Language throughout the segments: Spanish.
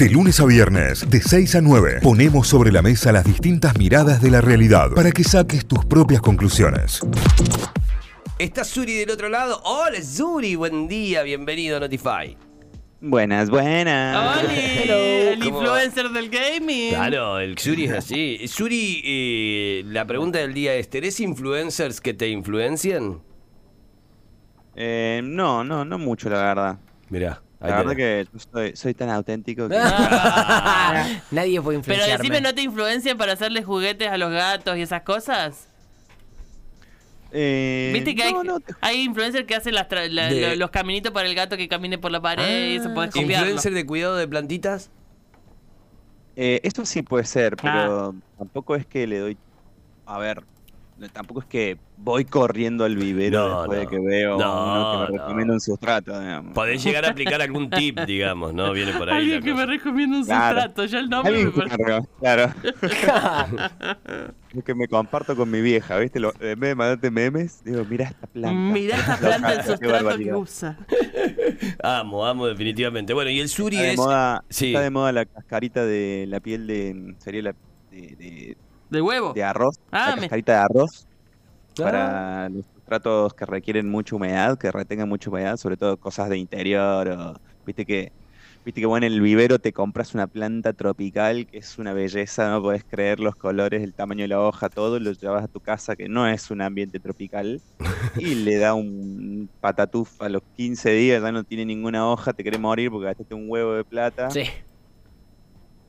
De lunes a viernes, de 6 a 9, ponemos sobre la mesa las distintas miradas de la realidad para que saques tus propias conclusiones. ¿Está Suri del otro lado? Hola Suri, buen día, bienvenido a Notify. Buenas, buenas. ¡Oli! El ¿cómo va? influencer del gaming. Claro, el Suri es así. Suri, eh, la pregunta del día es, ¿tenés influencers que te influencian? Eh, no, no, no mucho, la verdad. Mirá, La verdad que yo soy, soy tan auténtico que... Nadie puede Pero influenciarme. decime, ¿no te influencian para hacerle juguetes a los gatos y esas cosas? Eh, Viste que hay, no, te- hay influencers que hacen las tra- la- De- lo- los caminitos para el gato que camine por la pared y eso podés copiarlo. ¿Influencer de cuidado de plantitas? eh, esto sí puede ser, Ah. pero tampoco es que le doy... A ver, tampoco es que voy corriendo al vivero No, después no. de que veo No, uno que me no. recomienda un sustrato, digamos. Podés llegar a aplicar algún tip, digamos, ¿no? Viene por ahí. Alguien que me recomienda un Claro. sustrato, ya el nombre me parece- claro. Lo que me comparto con mi vieja, ¿viste? Lo- en vez de mandarte memes, digo, mira esta planta. Mirá esta planta, el sustrato que usa. Amo, amo definitivamente. Bueno, y el Suri Está de, es... moda, sí. está de moda la cascarita de la piel de. Sería la. de, de- ¿De huevo? de arroz. Ah, la me- de arroz. Ah. Para los sustratos que requieren mucha humedad, que retengan mucha humedad, sobre todo cosas de interior. O, Viste que. Viste que bueno, en el vivero te compras una planta tropical que es una belleza, no podés creer los colores, el tamaño de la hoja, todo, lo llevas a tu casa que no es un ambiente tropical y le da un patatuf a los 15 días, ya no tiene ninguna hoja, te querés morir porque gastaste un huevo de plata. Sí.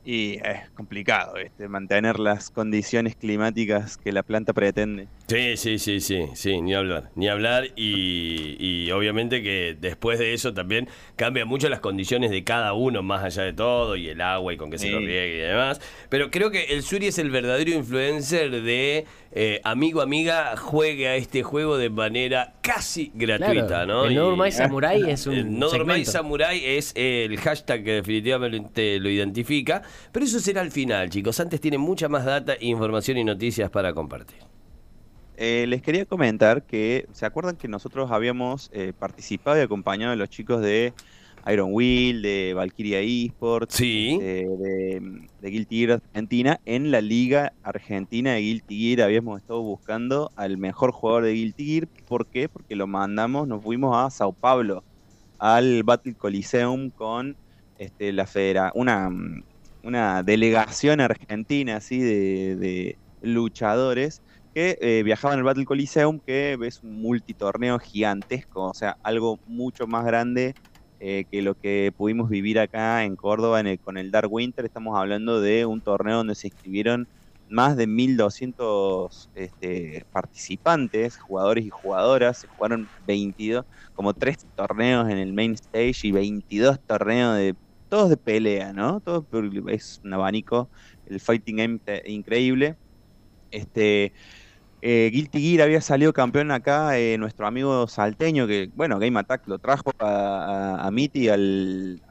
Y es complicado, ¿viste? Mantener las condiciones climáticas que la planta pretende. Sí, sí, sí, sí, sí, ni hablar, ni hablar y, y obviamente que después de eso también cambian mucho las condiciones de cada uno más allá de todo y el agua y con qué se lo riegue y demás. Pero creo que el Suri es el verdadero influencer de eh, amigo, amiga, juegue a este juego de manera casi gratuita, Claro, ¿no? El Y- No Samurai es un el No segmento. Samurai es el hashtag que definitivamente lo identifica, pero eso será al final, chicos. Antes tiene mucha más data, información y noticias para compartir. Eh, les quería comentar que, ¿se acuerdan que nosotros habíamos eh, participado y acompañado a los chicos de Iron Wheel, de Valkyria Esports, Sí. eh, de, de Guilty Gear Argentina, en la Liga Argentina de Guilty Gear habíamos estado buscando al mejor jugador de Guilty Gear. ¿Por qué? Porque lo mandamos, nos fuimos a Sao Paulo, al Battle Coliseum con este, la federa, una, una delegación argentina así de, de luchadores que eh, viajaban al Battle Coliseum, que es un multitorneo gigantesco, o sea, algo mucho más grande eh, que lo que pudimos vivir acá en Córdoba en el- con el Dark Winter. Estamos hablando de un torneo donde se inscribieron más de 1.200 este, participantes, jugadores y jugadoras. Se jugaron 22, como tres torneos en el main stage y 22 torneos de todos de pelea, ¿no? Todo es un abanico, el fighting game te- increíble. Este, eh, Guilty Gear había salido campeón acá, eh, nuestro amigo salteño, que bueno, Game Attack lo trajo a, a, a Miti al,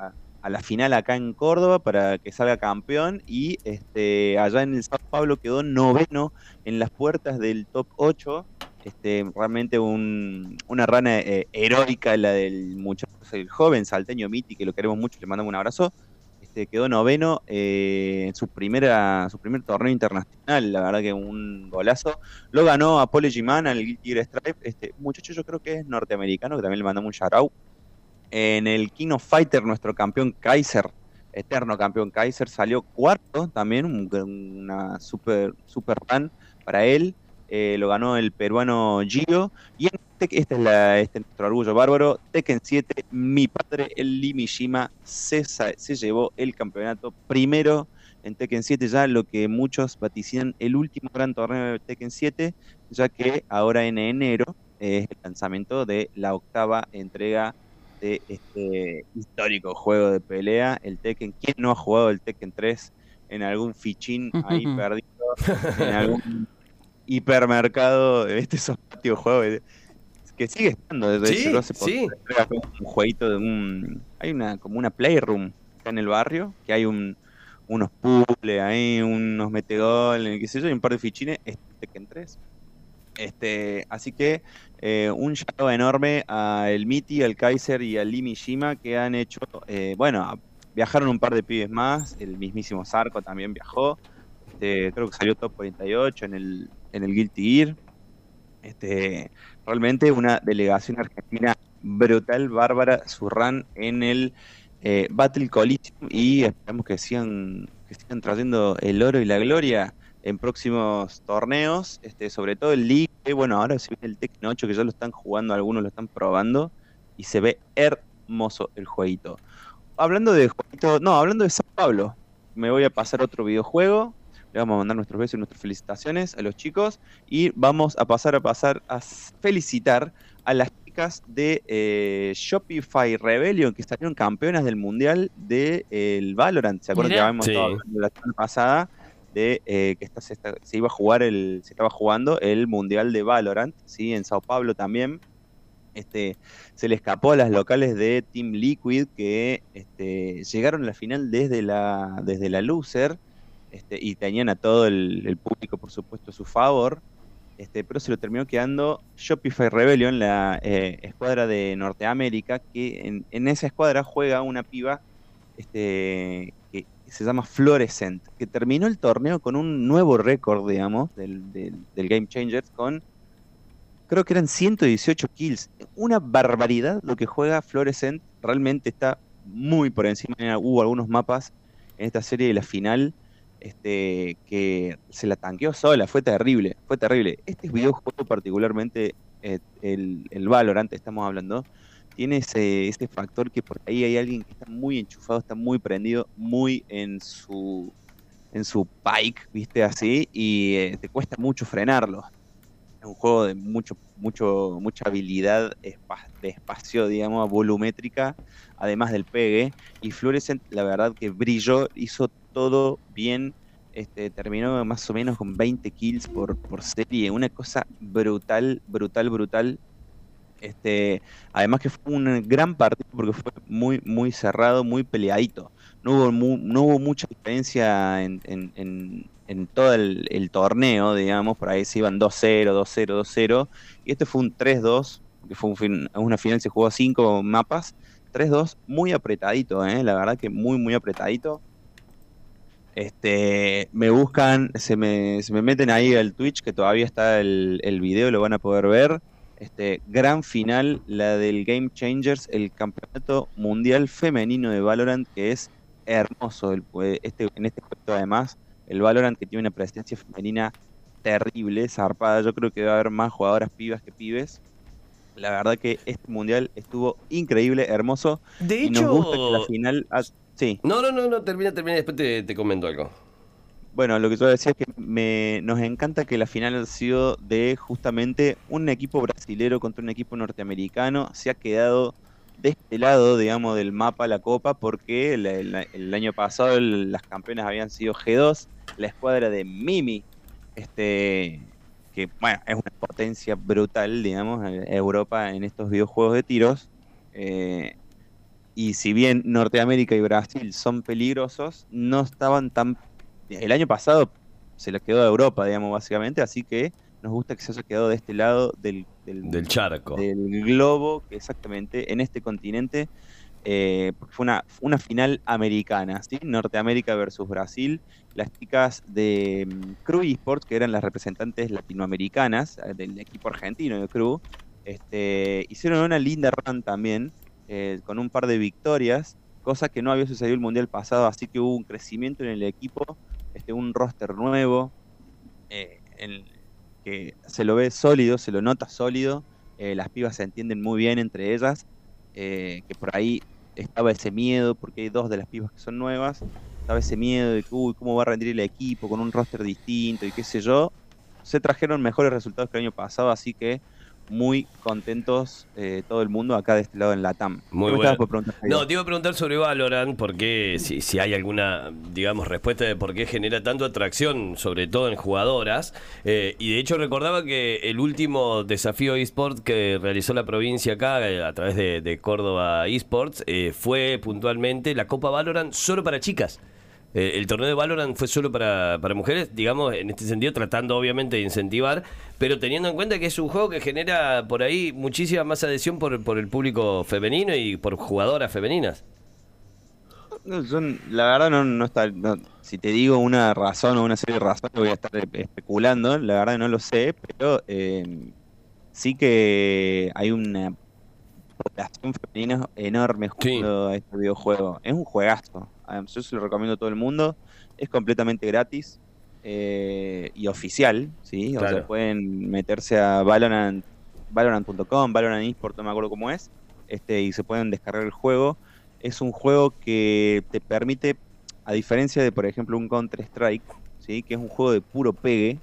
a, la final acá en Córdoba para que salga campeón y este, allá en el Sao Paulo quedó noveno en las puertas del top 8. Este, realmente un- una rana eh, heroica la del muchacho, el joven salteño Miti, que lo queremos mucho, le mandamos un abrazo. Este, quedó noveno eh, en su primera su primer torneo internacional, la verdad que un golazo. Lo ganó Apology Man al Guilty Stripe. Este muchacho yo creo que es norteamericano, que también le mandamos un shout out. En el King of Fighter, nuestro campeón Kaiser, eterno campeón Kaiser, salió cuarto también, un- una super, super run para él. Eh, lo ganó el peruano Gio. Y en este es, la, este es nuestro orgullo bárbaro. Tekken 7, mi padre, el Limishima, se, se llevó el campeonato primero en Tekken 7, ya lo que muchos vaticinan el último gran torneo de Tekken 7, ya que ahora en enero es el lanzamiento de la octava entrega de este histórico juego de pelea, el Tekken. ¿Quién no ha jugado el Tekken 3 en algún fichín ahí perdido, en algún hipermercado de este esos patios juegos que sigue estando desde Sí, hace sí. un jueguito de un hay una como una playroom acá en el barrio que hay un unos puzzles ahí unos metegoles qué sé yo y un par de fichines este Tekken 3 este así que eh, un llamado enorme a el Miti al Kaiser y al Lee Mishima que han hecho eh, bueno viajaron un par de pibes más, el mismísimo Zarco también viajó, este, creo que salió top 48 en el, en el Guilty Gear. Este, realmente una delegación argentina brutal, bárbara, su run en el eh, Battle Coliseum y esperamos que sigan, que sigan trayendo el oro y la gloria en próximos torneos, este, sobre todo el League, bueno, ahora se ve el Tekken 8 que ya lo están jugando, algunos lo están probando y se ve hermoso el jueguito. Hablando de jueguito, no, hablando de San Pablo, me voy a pasar otro videojuego, le vamos a mandar nuestros besos y nuestras felicitaciones a los chicos y vamos a pasar a pasar a felicitar a las chicas de eh, Shopify Rebellion que salieron campeonas del mundial del de, Valorant. ¿Se acuerdan que habíamos Sí. estado hablando la semana pasada de eh, que esta, se, esta- se iba a jugar el, se estaba jugando el mundial de Valorant, sí, en Sao Paulo también. Este, se le escapó a las locales de Team Liquid que este, llegaron a la final desde la, desde la loser este, y tenían a todo el, público, por supuesto, a su favor. Este, pero se lo terminó quedando Shopify Rebellion, la eh, escuadra de Norteamérica, que en, esa escuadra juega una piba este, que se llama Fluorescent, que terminó el torneo con un nuevo récord, digamos, del, del, Game Changers, con creo que eran 118 kills. Una barbaridad lo que juega Fluorescent, realmente está muy por encima. Hubo algunos mapas en esta serie de la final este, que se la tanqueó sola, fue terrible, fue terrible. Este videojuego particularmente, eh, el, el Valorant estamos hablando, tiene ese, ese factor que por ahí hay alguien que está muy enchufado, está muy prendido, muy en su en su pike, viste así, y eh, te cuesta mucho frenarlo. Es un juego de mucho, mucho, mucha habilidad de espacio, digamos, volumétrica, además del pegue. Y Fluorescent, la verdad que brilló, hizo todo bien. Este, terminó más o menos con 20 kills por, por serie. Una cosa brutal, brutal, brutal. Este, además que fue un gran partido porque fue muy, muy cerrado, muy peleadito. No hubo, no hubo mucha diferencia en, en- todo el, torneo, digamos. Por ahí se iban 2-0, 2-0, 2-0. Y este fue un 3-2, que fue un una final, se jugó a 5 mapas. 3-2, muy apretadito, ¿eh? la verdad que muy, muy apretadito. Este, me buscan, se me, se me meten ahí al Twitch, que todavía está el, el video, lo van a poder ver. Este, gran final, la del Game Changers, el campeonato mundial femenino de Valorant, que es hermoso. El, este, en este juego, además, el Valorant que tiene una presencia femenina terrible, zarpada. Yo creo que va a haber más jugadoras pibas que pibes. La verdad que este mundial estuvo increíble, hermoso. De y nos gusta que la hecho. final. Sí. No, no, no, no, termina, termina, después te, te comento algo. Bueno, lo que yo decía es que me, nos encanta que la final ha sido de justamente un equipo brasilero contra un equipo norteamericano. Se ha quedado de este lado, digamos, del mapa la copa, porque el, el- el año pasado el- las campeonas habían sido G2, la escuadra de Mimi, este, que bueno, es una potencia brutal, digamos, en Europa en estos videojuegos de tiros. Eh, y si bien Norteamérica y Brasil son peligrosos, no estaban tan el año pasado se lo quedó a Europa, digamos, básicamente, así que nos gusta que se haya quedado de este lado del, del, Del charco. del globo, que exactamente en este continente, eh, porque fue una, una final americana, ¿sí? Norteamérica versus Brasil. Las chicas de mm, Crew Esports, que eran las representantes latinoamericanas eh, del equipo argentino de Crew, este, hicieron una linda run también, eh, con un par de victorias, cosa que no había sucedido el Mundial pasado, así que hubo un crecimiento en el equipo, este, un roster nuevo, eh, en- que se lo ve sólido, se lo nota sólido, eh, las pibas se entienden muy bien entre ellas, que por ahí estaba ese miedo, porque hay dos de las pibas que son nuevas, estaba ese miedo de que, uy, cómo va a rendir el equipo con un roster distinto y qué sé yo. Se trajeron mejores resultados que el año pasado, así que muy contentos eh, todo el mundo acá de este lado en Latam. Muy ¿Qué me bueno. No, te iba a preguntar sobre Valorant, porque si, si hay alguna, digamos, respuesta de por qué genera tanto atracción, sobre todo en jugadoras. Eh, y de hecho recordaba que el último desafío eSport que realizó la provincia acá, eh, a través de, de Córdoba eSports, eh, fue puntualmente la Copa Valorant solo para chicas. Eh, el torneo de Valorant fue solo para, para mujeres, digamos, en este sentido, tratando obviamente de incentivar, pero teniendo en cuenta que es un juego que genera por ahí muchísima más adhesión por, por el público femenino y por jugadoras femeninas. No, la verdad no, no está. si te digo una razón o una serie de razones, voy a estar especulando. La verdad no lo sé, pero eh, sí que hay una población femenina enorme jugando a este videojuego. Es un juegazo. Ah, Yo se lo recomiendo a todo el mundo. Es completamente gratis eh, y oficial, ¿sí? O sea, pueden meterse a Valorant, Valorant.com, Valorant eSport, no me acuerdo cómo es, este, y se pueden descargar el juego. Es un juego que te permite, a diferencia de, por ejemplo, un Counter-Strike, ¿sí? que es un juego de puro pegue,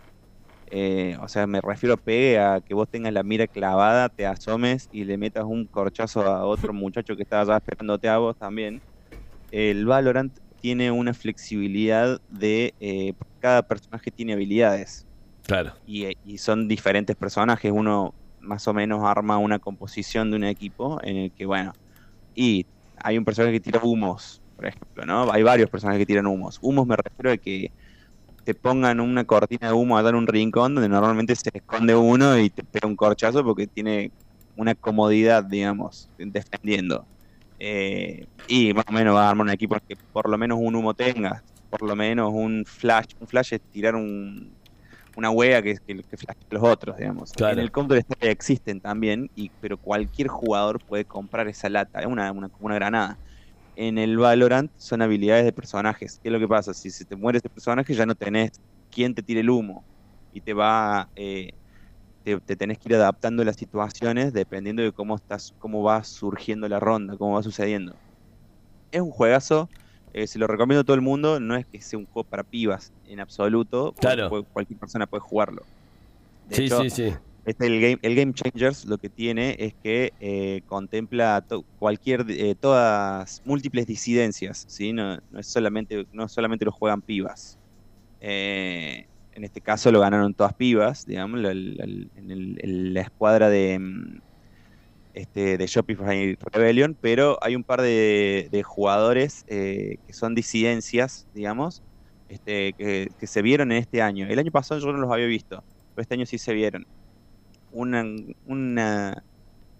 eh, o sea, me refiero a pegue a que vos tengas la mira clavada, te asomes y le metas un corchazo a otro muchacho que está allá esperándote a vos también. El Valorant tiene una flexibilidad de eh, cada personaje tiene habilidades Claro. y, y son diferentes personajes. Uno más o menos arma una composición de un equipo en el que, bueno, y hay un personaje que tira humos, por ejemplo, ¿no? Hay varios personajes que tiran humos. Humos me refiero a que te pongan una cortina de humo allá en un rincón donde normalmente se esconde uno y te pega un corchazo porque tiene una comodidad, digamos, defendiendo. Eh, y más o menos va a armar un equipo que por lo menos un humo tenga, por lo menos un flash. Un flash es tirar un, una wea que, que, a los otros, digamos. Claro. En el Counter Strike existen también, y, pero cualquier jugador puede comprar esa lata, es una, una, una granada. En el Valorant son habilidades de personajes. ¿Qué es lo que pasa? Si se te muere ese personaje ya no tenés quien te tire el humo y te va eh, te, te tenés que ir adaptando a las situaciones dependiendo de cómo estás, cómo va surgiendo la ronda, cómo va sucediendo. Es un juegazo, eh, se lo recomiendo a todo el mundo, no es que sea un juego para pibas en absoluto, Claro. cual- cualquier persona puede jugarlo. De Sí, hecho, sí, sí. Este, el, game, el Game Changers lo que tiene es que eh, contempla cualquier, eh, todas múltiples disidencias. No, solamente, no solamente lo juegan pibas. Eh, en este caso lo ganaron todas pibas, digamos, la- escuadra de, mm, este, Shopify Rebellion, pero hay un par de, de jugadores eh, que son disidencias, digamos, este, que, que se vieron en este año. El año pasado yo no los había visto, pero este año sí se vieron una, una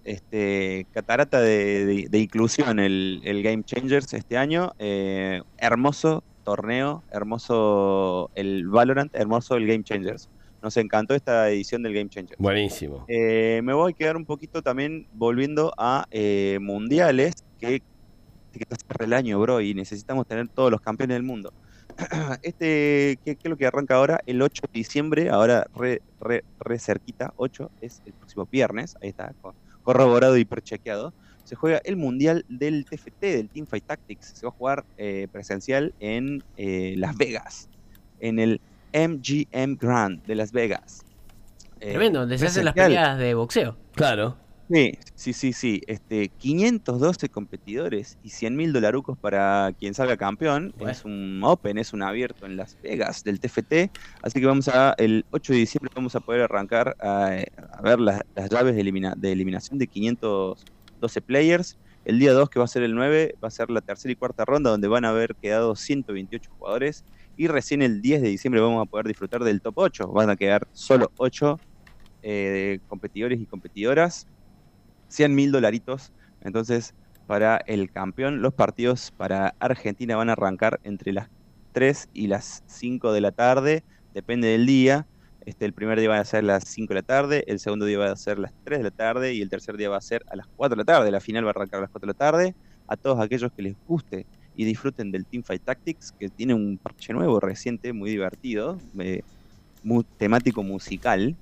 este, catarata de, de- de inclusión el, el Game Changers este año. Eh, hermoso torneo, hermoso el Valorant, hermoso el Game Changers. Nos encantó esta edición del Game Changers. Buenísimo. Eh, me voy a quedar un poquito también volviendo a eh, mundiales que, que está el año, bro, y necesitamos tener todos los campeones del mundo. Este, ¿qué, qué es lo que arranca ahora? El 8 de diciembre, ahora re, re, re cerquita, 8 es el próximo viernes, ahí está, co- corroborado y hiperchequeado. Se juega el mundial del TFT, del Teamfight Tactics. Se va a jugar eh, presencial en eh, Las Vegas, en el MGM Grand de Las Vegas. Eh, Tremendo, donde se hacen las peleas de boxeo. Claro. Sí, sí, sí, sí. Este, 512 competidores y 100 mil dolarucos para quien salga campeón. Bueno. Es un Open, es un abierto en Las Vegas del TFT. Así que vamos a, el 8 de diciembre vamos a poder arrancar a, a ver las, las llaves de, elimina- de eliminación de 512 players. El día 2, que va a ser el 9, va a ser la tercera y cuarta ronda, donde van a haber quedado 128 jugadores. Y recién el 10 de diciembre vamos a poder disfrutar del top 8. Van a quedar solo 8 eh, competidores y competidoras. 100 mil dolaritos. Entonces, para el campeón, los partidos para Argentina van a arrancar entre las 3 y las 5 de la tarde, depende del día. Este, el primer día va a ser las 5 de la tarde, el segundo día va a ser las 3 de la tarde y el tercer día va a ser a las 4 de la tarde. La final va a arrancar a las 4 de la tarde. A todos aquellos que les guste y disfruten del Teamfight Tactics, que tiene un parche nuevo reciente, muy divertido, eh, temático musical,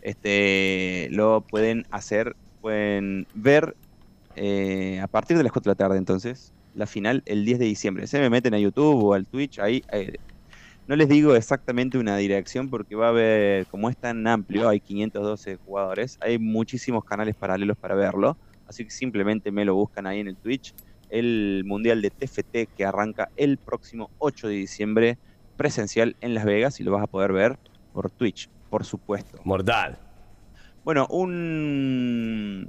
este, lo pueden hacer, pueden ver eh, a partir de las 4 de la tarde entonces, la final el 10 de diciembre. Se me meten a YouTube o al Twitch, ahí eh, no les digo exactamente una dirección porque va a haber, como es tan amplio, hay 512 jugadores, hay muchísimos canales paralelos para verlo, así que simplemente me lo buscan ahí en el Twitch, el Mundial de TFT que arranca el próximo 8 de diciembre presencial en Las Vegas y lo vas a poder ver por Twitch, por supuesto. Mortal. Bueno, un...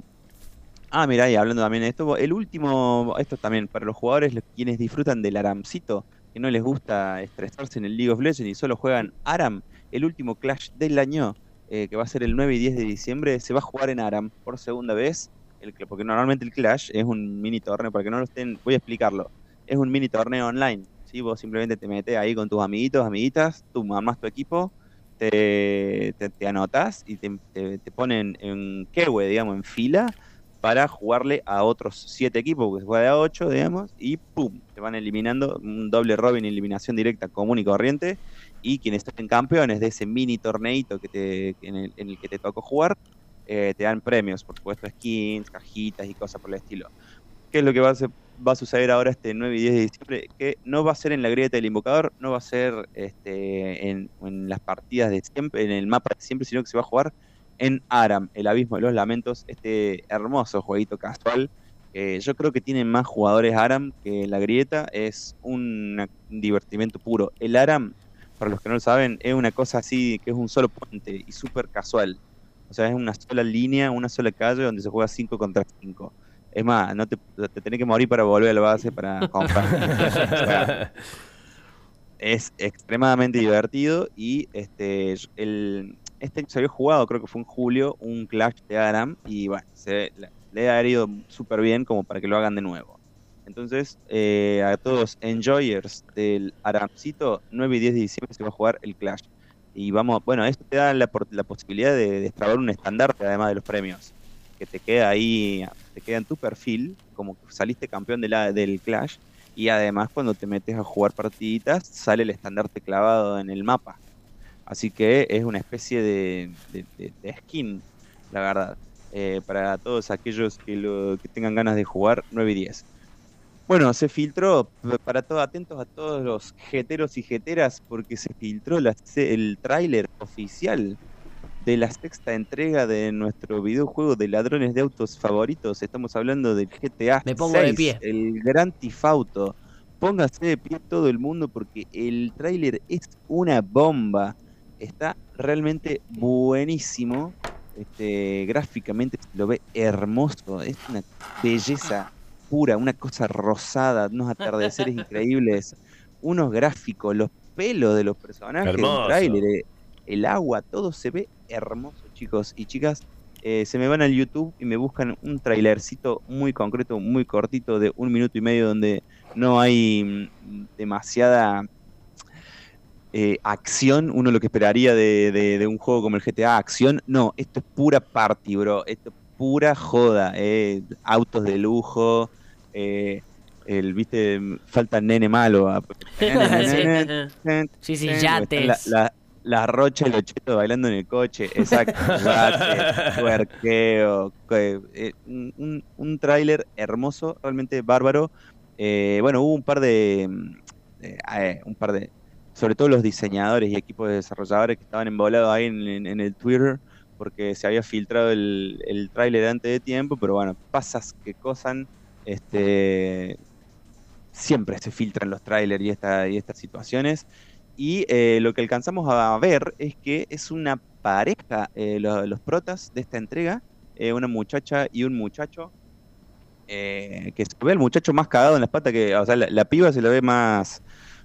Ah, mira, y hablando también de esto, el último, esto también para los jugadores quienes disfrutan del Aramcito, que no les gusta estresarse en el League of Legends y solo juegan Aram, el último Clash del año, eh, que va a ser el 9 y 10 de diciembre, se va a jugar en Aram por segunda vez, el, porque normalmente el Clash es un mini torneo, para que no lo estén, voy a explicarlo. es un mini torneo online. ¿sí? Vos simplemente te metes ahí con tus amiguitos, amiguitas, tú armas tu equipo, te, te, anotás y te, te- ponen en Kewe, digamos, en fila para jugarle a otros siete equipos, porque se juega de a ocho, digamos, y ¡pum! Te van eliminando un doble robin, eliminación directa común y corriente, y quienes estén campeones de ese mini torneito que te, en, el, en el que te tocó jugar, eh, te dan premios, por supuesto, skins, cajitas y cosas por el estilo. ¿Qué es lo que va a, se- va a suceder ahora este 9 y 10 de diciembre? Que no va a ser en la grieta del invocador, no va a ser este, en, las partidas de siempre, en el mapa de siempre, sino que se va a jugar en Aram, el abismo de los lamentos, este hermoso jueguito casual. Eh, yo creo que tienen más jugadores Aram que la grieta, es un divertimento puro. El Aram, para los que no lo saben, es una cosa así que es un solo puente y súper casual. O sea, es una sola línea, una sola calle donde se juega 5 contra 5. Es más, no te, te tenés que morir para volver a la base para comprar. Es extremadamente divertido y este el este se había jugado, creo que fue en julio, un Clash de Aram y bueno, se, le- le ha ido súper bien como para que lo hagan de nuevo. Entonces, eh, a todos enjoyers del Aramcito, 9 y 10 de diciembre se va a jugar el Clash. Y vamos, bueno, esto te da la, la posibilidad de de destrabar un estandarte además de los premios, te queda ahí, te queda en tu perfil, como saliste campeón de la, del Clash, y además cuando te metes a jugar partiditas, sale el estandarte clavado en el mapa. Así que es una especie de, skin, la verdad, eh, para todos aquellos que, tengan ganas de jugar 9 y 10. Bueno, se filtró, para todos atentos a todos los jeteros y jeteras, porque se filtró el tráiler oficial de la sexta entrega de nuestro videojuego de ladrones de autos favoritos. Estamos hablando del GTA Me pongo de 6, pie. el Gran Tifauto. Póngase de pie todo el mundo porque el tráiler es una bomba. Está realmente buenísimo. Este, gráficamente se lo ve hermoso. Es una belleza pura, una cosa rosada, unos atardeceres increíbles, unos gráficos, los pelos de los personajes Hermoso. del tráiler, eh, el agua, todo se ve hermoso, chicos y chicas. Eh, se me van al YouTube y me buscan un trailercito muy concreto, muy cortito, de un minuto y medio, donde no hay mm, demasiada eh, acción, uno lo que esperaría de, de- de un juego como el GTA, acción. No, esto es pura party, bro. Esto es pura joda. eh, Autos de lujo. eh, el, viste, falta nene malo. ah, Sí, sí, Están yates. La, la, la rocha y los chetos bailando en el coche, exacto, tuerqueo, que- eh, un, un, tráiler hermoso, realmente bárbaro. Eh, bueno, hubo un par de, mm, eh, un par de, sobre todo los diseñadores y equipos de desarrolladores que estaban embolados ahí en, en- en el Twitter porque se había filtrado el, el tráiler antes de tiempo, pero bueno, pasas que cosan, este, siempre se filtran los trailers y, esta, y estas situaciones. Y eh, lo que alcanzamos a ver es que es una pareja, eh, lo- los protas de esta entrega, eh, una muchacha y un muchacho, eh, que se ve el muchacho más cagado en las patas que, o sea, la, la piba se lo ve más,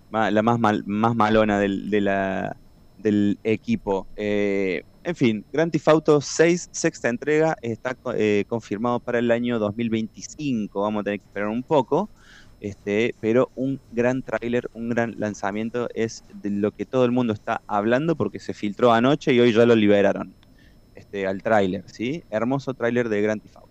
la más, mal- más malona del, de la, del equipo. Eh, en fin, Grand Theft Auto 6, sexta entrega, está co- confirmado para el año 2025. Vamos a tener que esperar un poco. Este, pero un gran tráiler, un gran lanzamiento es de lo que todo el mundo está hablando porque se filtró anoche y hoy ya lo liberaron este, al tráiler, ¿sí? Hermoso tráiler de Grand Theft Auto.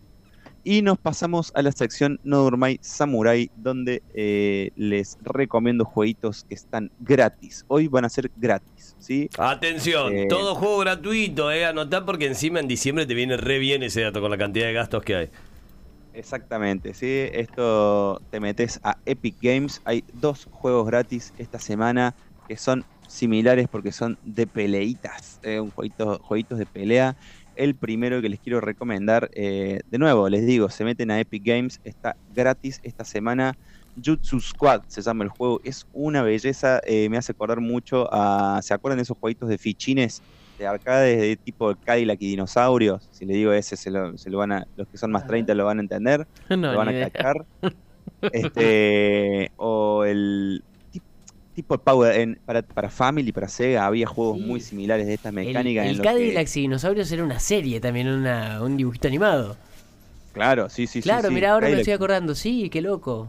Y nos pasamos a la sección No Durmai Samurai, donde eh, les recomiendo jueguitos que están gratis. Hoy van a ser gratis, ¿sí? Atención, Eh. todo juego gratuito, eh, anotá porque encima en diciembre te viene re bien ese dato con la cantidad de gastos que hay. Exactamente, sí. Esto te metes a Epic Games. Hay dos juegos gratis esta semana que son similares porque son de peleitas, eh, un jueguito, jueguitos de pelea. El primero que les quiero recomendar, eh, de nuevo, les digo, se meten a Epic Games, está gratis esta semana. Jutsu Squad se llama el juego, es una belleza, eh, me hace acordar mucho a, ¿se acuerdan de esos jueguitos de fichines? De arcades de tipo Cadillac y dinosaurios, si le digo ese, se lo, se lo van a, los que son más 30 lo van a entender, No, lo van a cachar. Este, o el tip- tipo Power en, para, para Family, para Sega, había juegos Sí. muy similares de estas El, mecánicas. en el que- Cadillac y Dinosaurios era una serie también, una, un dibujito animado. claro, sí, sí, sí, claro, sí, mira, ahora me Cadillac. estoy acordando. Sí, qué loco.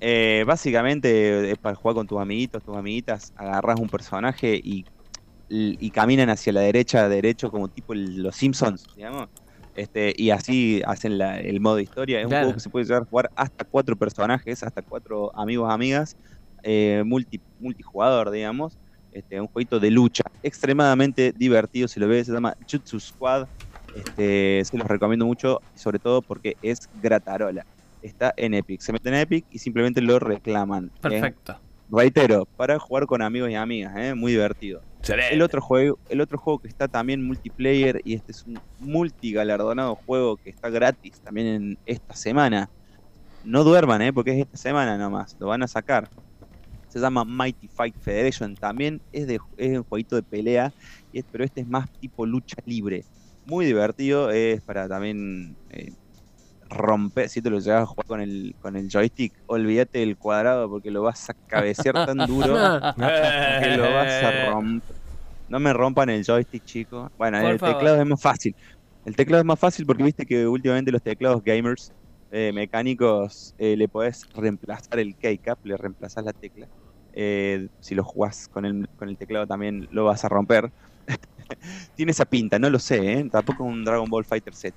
Eh, básicamente es para jugar con tus amiguitos, tus amiguitas, agarras un personaje y, y caminan hacia la derecha, derecho, como tipo el- los Simpsons, digamos. Este, y así hacen la- el modo historia. Es un juego que se puede llegar a jugar hasta cuatro personajes, hasta cuatro amigos, amigas, eh, multi, multijugador, digamos. Este, un jueguito de lucha extremadamente divertido, si lo ves, se llama Jutsu Squad. Este, se los recomiendo mucho, sobre todo porque es gratarola. Está en Epic. Se meten en Epic y simplemente lo reclaman. ¿eh? Perfecto. Reitero, para jugar con amigos y amigas, ¿eh? muy divertido. El otro juego, el otro juego que está también multiplayer y este es un multigalardonado juego que está gratis también en esta semana. No duerman, ¿eh? porque es esta semana nomás, lo van a sacar. Se llama Mighty Fight Federation, también es, de, es un jueguito de pelea, pero este es más tipo lucha libre. Muy divertido, es para también eh, romper, si te lo llegas a jugar con el, con el joystick, olvídate del cuadrado porque lo vas a cabecear tan duro que lo vas a romper. No me rompan el joystick, chicos. Bueno, Por el favor. teclado es más fácil. El teclado es más fácil porque viste que últimamente los teclados gamers eh, mecánicos eh, le podés reemplazar el keycap, le reemplazás la tecla. Eh, si lo jugás con el, con el teclado también lo vas a romper. Tiene esa pinta, no lo sé, ¿eh? tampoco es un Dragon Ball Fighter Z.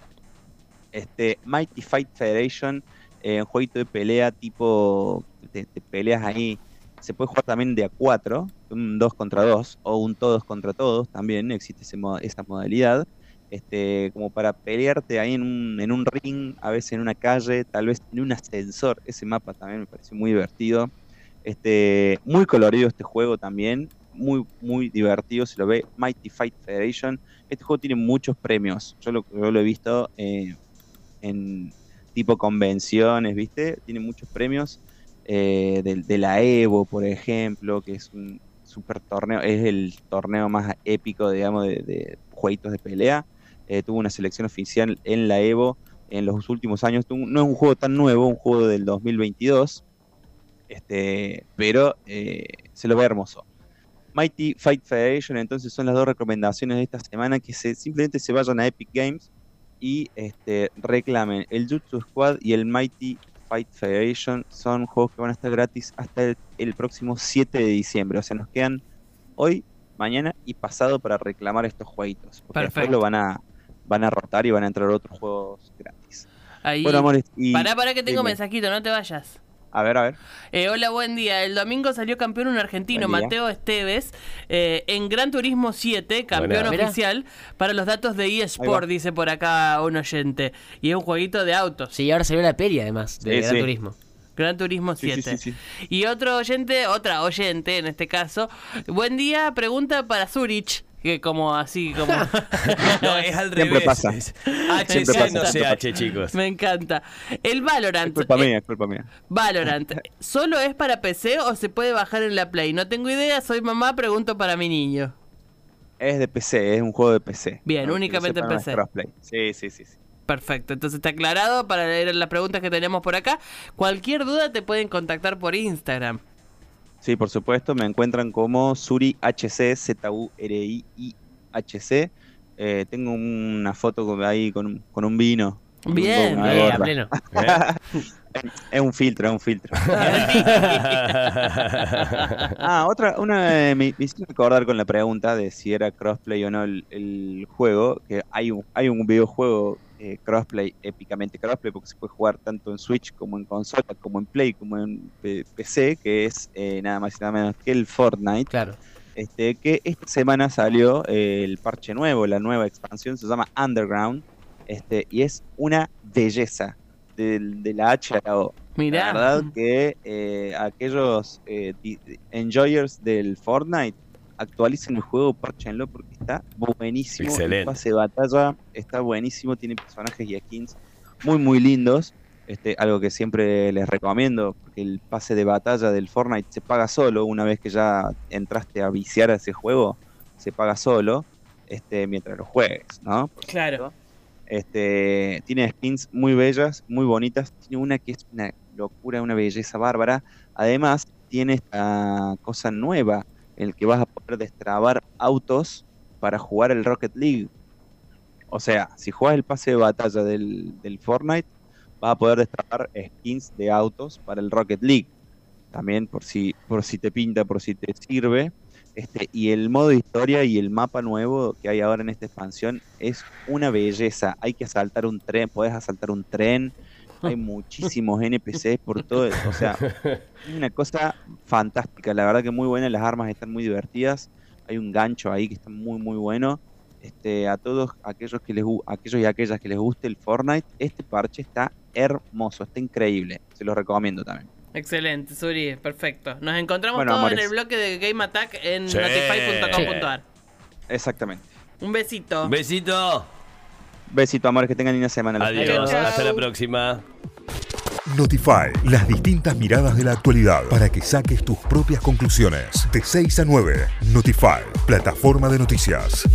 Este, Mighty Fight Federation, eh, un jueguito de pelea tipo, te peleas ahí se puede jugar también de a 4, un 2 contra 2 o un todos contra todos, también existe ese esa modalidad. Este, como para pelearte ahí en un, en un ring, a veces en una calle, tal vez en un ascensor. Ese mapa también me pareció muy divertido. Este, muy colorido este juego también, muy, muy divertido. Se lo ve Mighty Fight Federation. Este juego tiene muchos premios. Yo lo, yo lo he visto eh, en tipo convenciones, ¿viste? Tiene muchos premios eh, de, la Evo, por ejemplo, que es un super torneo, es el torneo más épico, digamos, de, jueguitos de pelea. Eh, tuvo una selección oficial en la Evo en los últimos años. No es un juego tan nuevo, un juego del 2022, este, pero eh, se lo ve hermoso. Mighty Fight Federation, entonces son las dos recomendaciones de esta semana que simplemente se vayan a Epic Games y este, reclamen el Jutsu Squad y el Mighty Fight Federation son juegos que van a estar gratis hasta el, el próximo 7 de diciembre. O sea, nos quedan hoy, mañana y pasado para reclamar estos jueguitos. Porque después Perfecto. lo van a, van a rotar y van a entrar otros juegos gratis. Ahí. Bueno, amores, y... Pará, pará que tengo dime. mensajito, no te vayas. A ver, a ver. Eh, hola, buen día. El domingo salió campeón un argentino. Mateo Esteves, eh, en Gran Turismo 7, campeón Buena. Mirá. oficial para los datos de eSport, dice por acá un oyente. Y es un jueguito de autos. Sí, ahora salió la peli además de Sí, Gran sí. Turismo. Gran Turismo Sí, 7. sí, sí, sí. Y otro oyente, otra oyente en este caso. Buen día, pregunta para Zurich. Que como así, como. No, es al Siempre revés. pasa. Es Siempre pasa, no siempre CH, chicos. Me encanta. El Es Valorant. culpa eh, mía, es culpa mía. Valorant, ¿solo es para PC o se puede bajar en la Play? No tengo idea, soy mamá, pregunto para mi niño. Es de PC, es un juego de PC. Bien, únicamente en es PC. crossplay. Sí, sí, sí. sí. Perfecto, entonces está aclarado para leer las preguntas que tenemos por acá. Cualquier duda te pueden contactar por Instagram. Sí, por supuesto, me encuentran como Suri HC, Z-U-R-I-I-H-C. Eh, tengo una foto con- ahí con un, con un vino. Bien, Eh, a pleno. Es un filtro, es un filtro. Ah, otra, una, me, me hiciste recordar con la pregunta de si era crossplay o no el, el juego, que hay un, hay un videojuego eh, crossplay, épicamente crossplay, porque se puede jugar tanto en Switch como en consola, como en Play, como en P- PC, que es eh, nada más y nada menos que el Fortnite. Claro. Este, que esta semana salió eh, el parche nuevo, la nueva expansión, se llama Underground, este, y es una belleza de, la H a la O. Mirá. La verdad que eh, aquellos eh, enjoyers del Fortnite actualicen el juego, parchenlo porque está buenísimo. Excelente. El pase de batalla está buenísimo, tiene personajes y skins muy muy lindos. Este, algo que siempre les recomiendo, porque el pase de batalla del Fortnite se paga solo, una vez que ya entraste a viciar a ese juego, se paga solo, este, mientras lo juegues, ¿no? Claro. Este, tiene skins muy bellas, muy bonitas. Tiene una que es una locura, una belleza bárbara. Además, tiene esta cosa nueva, en el que vas a poder destrabar autos para jugar el Rocket League. O sea, si juegas el pase de batalla del, Fortnite, vas a poder destapar skins de autos para el Rocket League. También por si, por si te pinta, por si te sirve. Este, y el modo historia y el mapa nuevo que hay ahora en esta expansión es una belleza. Hay que asaltar un tren, puedes asaltar un tren, hay muchísimos NPCs por todo, o sea, es una cosa fantástica, la verdad que muy buena, las armas están muy divertidas, hay un gancho ahí que está muy muy bueno. Este, a todos aquellos que les aquellos y aquellas que les guste el Fortnite, este parche está hermoso, está increíble, se los recomiendo también. Excelente, Suri, perfecto. Nos encontramos Bueno, todos en el bloque de Game Attack en Sí. notify.com.ar. Exactamente. Un besito. Besito. Besito, amores, que tengan linda semana. Adiós. Chao. Hasta la próxima. Notify, las distintas miradas de la actualidad para que saques tus propias conclusiones. De 6 a 9, Notify, plataforma de noticias.